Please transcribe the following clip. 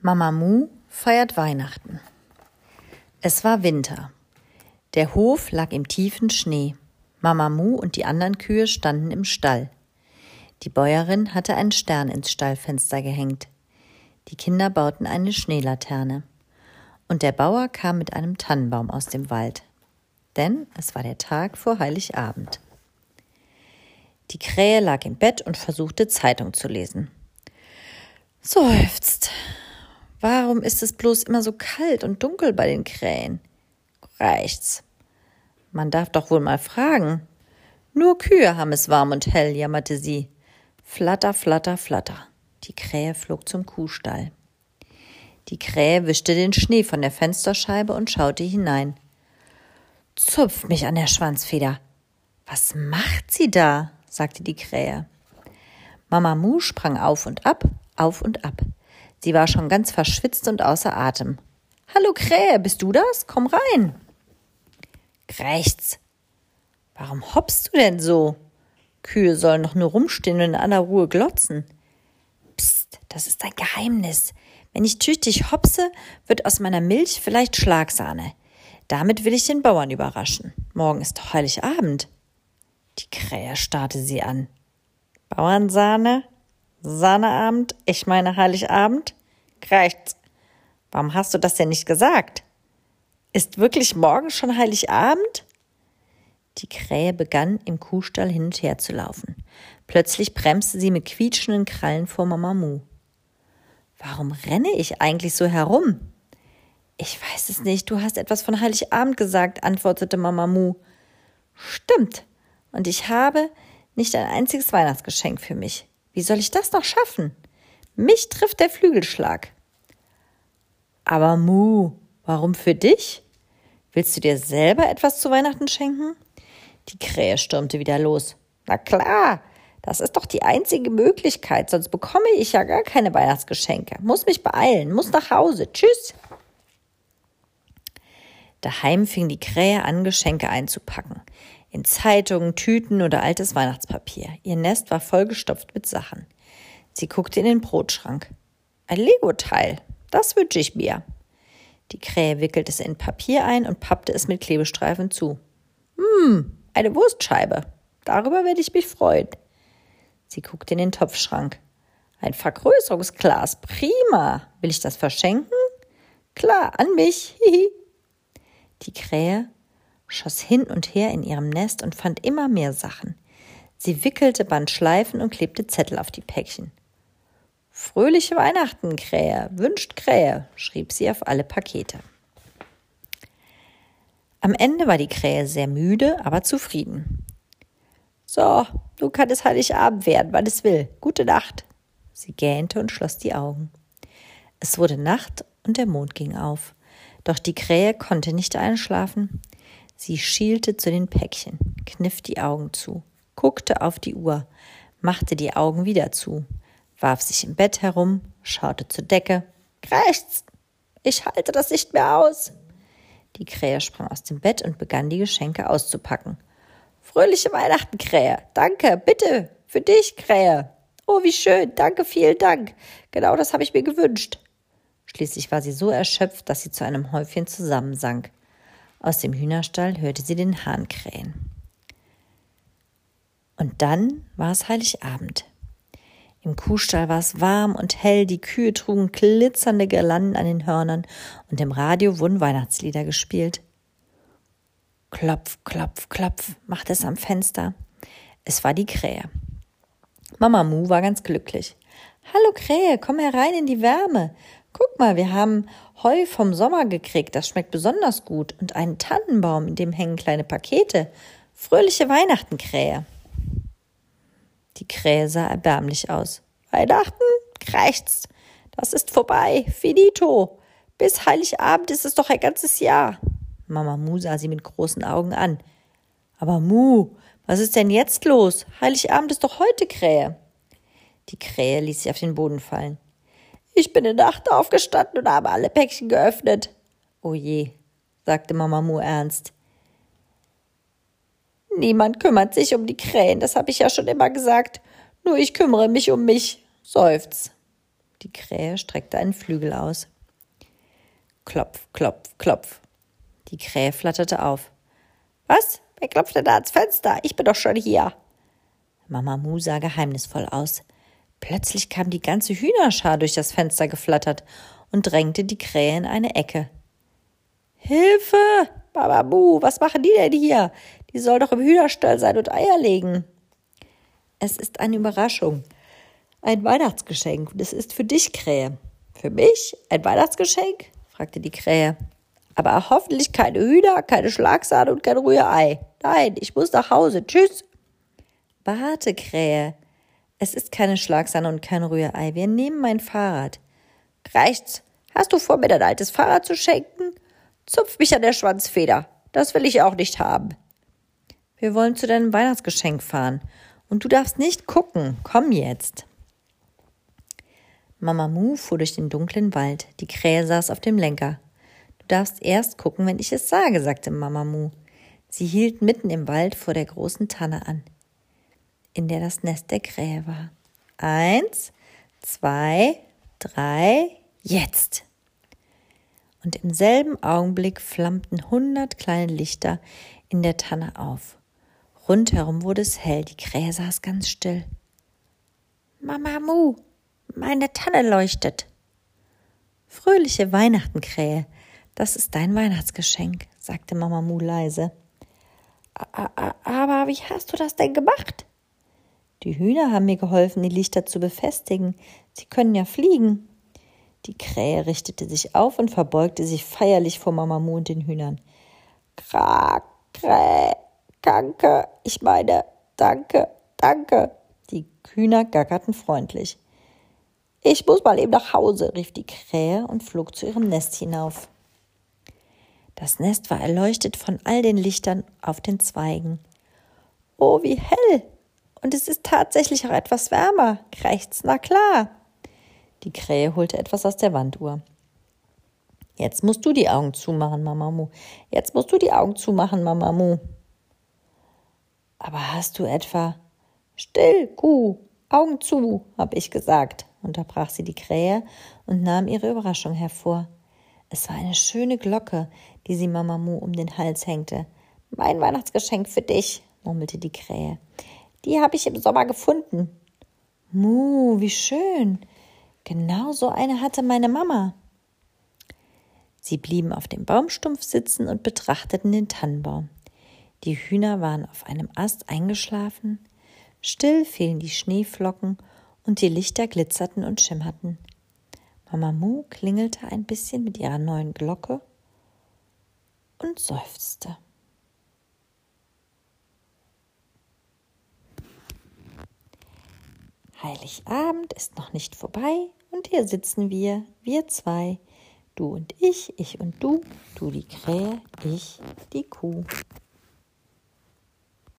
Mama Mu feiert Weihnachten. Es war Winter. Der Hof lag im tiefen Schnee. Mama Mu und die anderen Kühe standen im Stall. Die Bäuerin hatte einen Stern ins Stallfenster gehängt. Die Kinder bauten eine Schneelaterne. Und der Bauer kam mit einem Tannenbaum aus dem Wald. Denn es war der Tag vor Heiligabend. Die Krähe lag im Bett und versuchte Zeitung zu lesen. Seufzt. Warum ist es bloß immer so kalt und dunkel bei den Krähen? Reicht's. Man darf doch wohl mal fragen. Nur Kühe haben es warm und hell, jammerte sie. Flatter, flatter, flatter. Die Krähe flog zum Kuhstall. Die Krähe wischte den Schnee von der Fensterscheibe und schaute hinein. Zupft mich an der Schwanzfeder. Was macht sie da? sagte die Krähe. Mama Mu sprang auf und ab, auf und ab. Sie war schon ganz verschwitzt und außer Atem. Hallo Krähe, bist du das? Komm rein. Rechts. Warum hoppst du denn so? Kühe sollen doch nur rumstehen und in aller Ruhe glotzen. Psst, das ist ein Geheimnis. Wenn ich tüchtig hopse, wird aus meiner Milch vielleicht Schlagsahne. Damit will ich den Bauern überraschen. Morgen ist Heiligabend. Die Krähe starrte sie an. Bauernsahne? Sahneabend, ich meine Heiligabend? Reicht's. Warum hast du das denn nicht gesagt? Ist wirklich morgen schon Heiligabend? Die Krähe begann im Kuhstall hin und her zu laufen. Plötzlich bremste sie mit quietschenden Krallen vor Mama Mu. Warum renne ich eigentlich so herum? Ich weiß es nicht, du hast etwas von Heiligabend gesagt, antwortete Mama Mu. Stimmt. Und ich habe nicht ein einziges Weihnachtsgeschenk für mich. Wie soll ich das noch schaffen? Mich trifft der Flügelschlag. Aber Mu, warum für dich? Willst du dir selber etwas zu Weihnachten schenken? Die Krähe stürmte wieder los. Na klar, das ist doch die einzige Möglichkeit, sonst bekomme ich ja gar keine Weihnachtsgeschenke. Muss mich beeilen, muss nach Hause. Tschüss. Daheim fing die Krähe an, Geschenke einzupacken in Zeitungen, Tüten oder altes Weihnachtspapier. Ihr Nest war vollgestopft mit Sachen. Sie guckte in den Brotschrank. Ein Lego-Teil, das wünsche ich mir. Die Krähe wickelte es in Papier ein und pappte es mit Klebestreifen zu. Hm, eine Wurstscheibe. Darüber werde ich mich freuen. Sie guckte in den Topfschrank. Ein Vergrößerungsglas. Prima. Will ich das verschenken? Klar, an mich. Die Krähe schoss hin und her in ihrem Nest und fand immer mehr Sachen. Sie wickelte, band Schleifen und klebte Zettel auf die Päckchen. Fröhliche Weihnachten, Krähe, wünscht Krähe, schrieb sie auf alle Pakete. Am Ende war die Krähe sehr müde, aber zufrieden. So, nun kann es Heiligabend werden, wann es will. Gute Nacht. Sie gähnte und schloss die Augen. Es wurde Nacht und der Mond ging auf. Doch die Krähe konnte nicht einschlafen. Sie schielte zu den Päckchen, kniff die Augen zu, guckte auf die Uhr, machte die Augen wieder zu, warf sich im Bett herum, schaute zur Decke. Rechts! Ich halte das nicht mehr aus! Die Krähe sprang aus dem Bett und begann die Geschenke auszupacken. Fröhliche Weihnachten, Krähe. Danke, bitte. Für dich, Krähe. Oh, wie schön. Danke, vielen Dank. Genau das habe ich mir gewünscht. Schließlich war sie so erschöpft, dass sie zu einem Häufchen zusammensank. Aus dem Hühnerstall hörte sie den Hahn krähen. Und dann war es Heiligabend. Im Kuhstall war es warm und hell, die Kühe trugen glitzernde Girlanden an den Hörnern und im Radio wurden Weihnachtslieder gespielt. Klopf, klopf, klopf, machte es am Fenster. Es war die Krähe. Mama Mu war ganz glücklich. Hallo Krähe, komm herein in die Wärme. Guck mal, wir haben Heu vom Sommer gekriegt, das schmeckt besonders gut. Und einen Tannenbaum, in dem hängen kleine Pakete. Fröhliche Weihnachten, Krähe. Die Krähe sah erbärmlich aus. Weihnachten? Krächzt. Das ist vorbei. Finito. Bis Heiligabend ist es doch ein ganzes Jahr. Mama Mu sah sie mit großen Augen an. Aber Mu, was ist denn jetzt los? Heiligabend ist doch heute, Krähe. Die Krähe ließ sich auf den Boden fallen. Ich bin in der Nacht aufgestanden und habe alle Päckchen geöffnet. Oh je, sagte Mama Mu ernst. Niemand kümmert sich um die Krähen, das habe ich ja schon immer gesagt. Nur ich kümmere mich um mich, seufz. Die Krähe streckte einen Flügel aus. Klopf, klopf, klopf. Die Krähe flatterte auf. Was? Wer klopft denn da ans Fenster? Ich bin doch schon hier. Mama Mu sah geheimnisvoll aus. Plötzlich kam die ganze Hühnerschar durch das Fenster geflattert und drängte die Krähe in eine Ecke. Hilfe! Mama Mu, was machen die denn hier? Die soll doch im Hühnerstall sein und Eier legen. Es ist eine Überraschung. Ein Weihnachtsgeschenk. Und es ist für dich, Krähe. Für mich? Ein Weihnachtsgeschenk? fragte die Krähe. Aber hoffentlich keine Hühner, keine Schlagsahne und kein Rührei. Nein, ich muss nach Hause. Tschüss. Warte, Krähe. Es ist keine Schlagsahne und kein Rührei. Wir nehmen mein Fahrrad. Reicht's? Hast du vor, mir dein altes Fahrrad zu schenken? Zupf mich an der Schwanzfeder. Das will ich auch nicht haben. Wir wollen zu deinem Weihnachtsgeschenk fahren. Und du darfst nicht gucken. Komm jetzt. Mama Mu fuhr durch den dunklen Wald. Die Krähe saß auf dem Lenker. Du darfst erst gucken, wenn ich es sage, sagte Mama Mu. Sie hielt mitten im Wald vor der großen Tanne an, in der das Nest der Krähe war. Eins, zwei, drei, jetzt! Und im selben Augenblick flammten hundert kleine Lichter in der Tanne auf. Rundherum wurde es hell, die Krähe saß ganz still. Mama Mu, meine Tanne leuchtet. Fröhliche Weihnachten, Krähe. Das ist dein Weihnachtsgeschenk, sagte Mama Mu leise. Aber wie hast du das denn gemacht? Die Hühner haben mir geholfen, die Lichter zu befestigen. Sie können ja fliegen. Die Krähe richtete sich auf und verbeugte sich feierlich vor Mama Mu und den Hühnern. Krak, Kräh, danke, ich meine, danke, danke. Die Hühner gackerten freundlich. Ich muss mal eben nach Hause, rief die Krähe und flog zu ihrem Nest hinauf. Das Nest war erleuchtet von all den Lichtern auf den Zweigen. Oh, wie hell! Und es ist tatsächlich auch etwas wärmer, krächzt, na klar. Die Krähe holte etwas aus der Wanduhr. Jetzt musst du die Augen zumachen, Mamamu. Jetzt musst du die Augen zumachen, Mamamu. Aber hast du etwa Still, Kuh, Augen zu, hab ich gesagt unterbrach sie die Krähe und nahm ihre Überraschung hervor. Es war eine schöne Glocke, die sie Mama Mu um den Hals hängte. Mein Weihnachtsgeschenk für dich, murmelte die Krähe. Die habe ich im Sommer gefunden. Mu, wie schön. Genau so eine hatte meine Mama. Sie blieben auf dem Baumstumpf sitzen und betrachteten den Tannenbaum. Die Hühner waren auf einem Ast eingeschlafen, still fielen die Schneeflocken und die Lichter glitzerten und schimmerten. Mama Mu klingelte ein bisschen mit ihrer neuen Glocke und seufzte. Heiligabend ist noch nicht vorbei und hier sitzen wir, wir zwei, du und ich, ich und du, du die Krähe, ich die Kuh.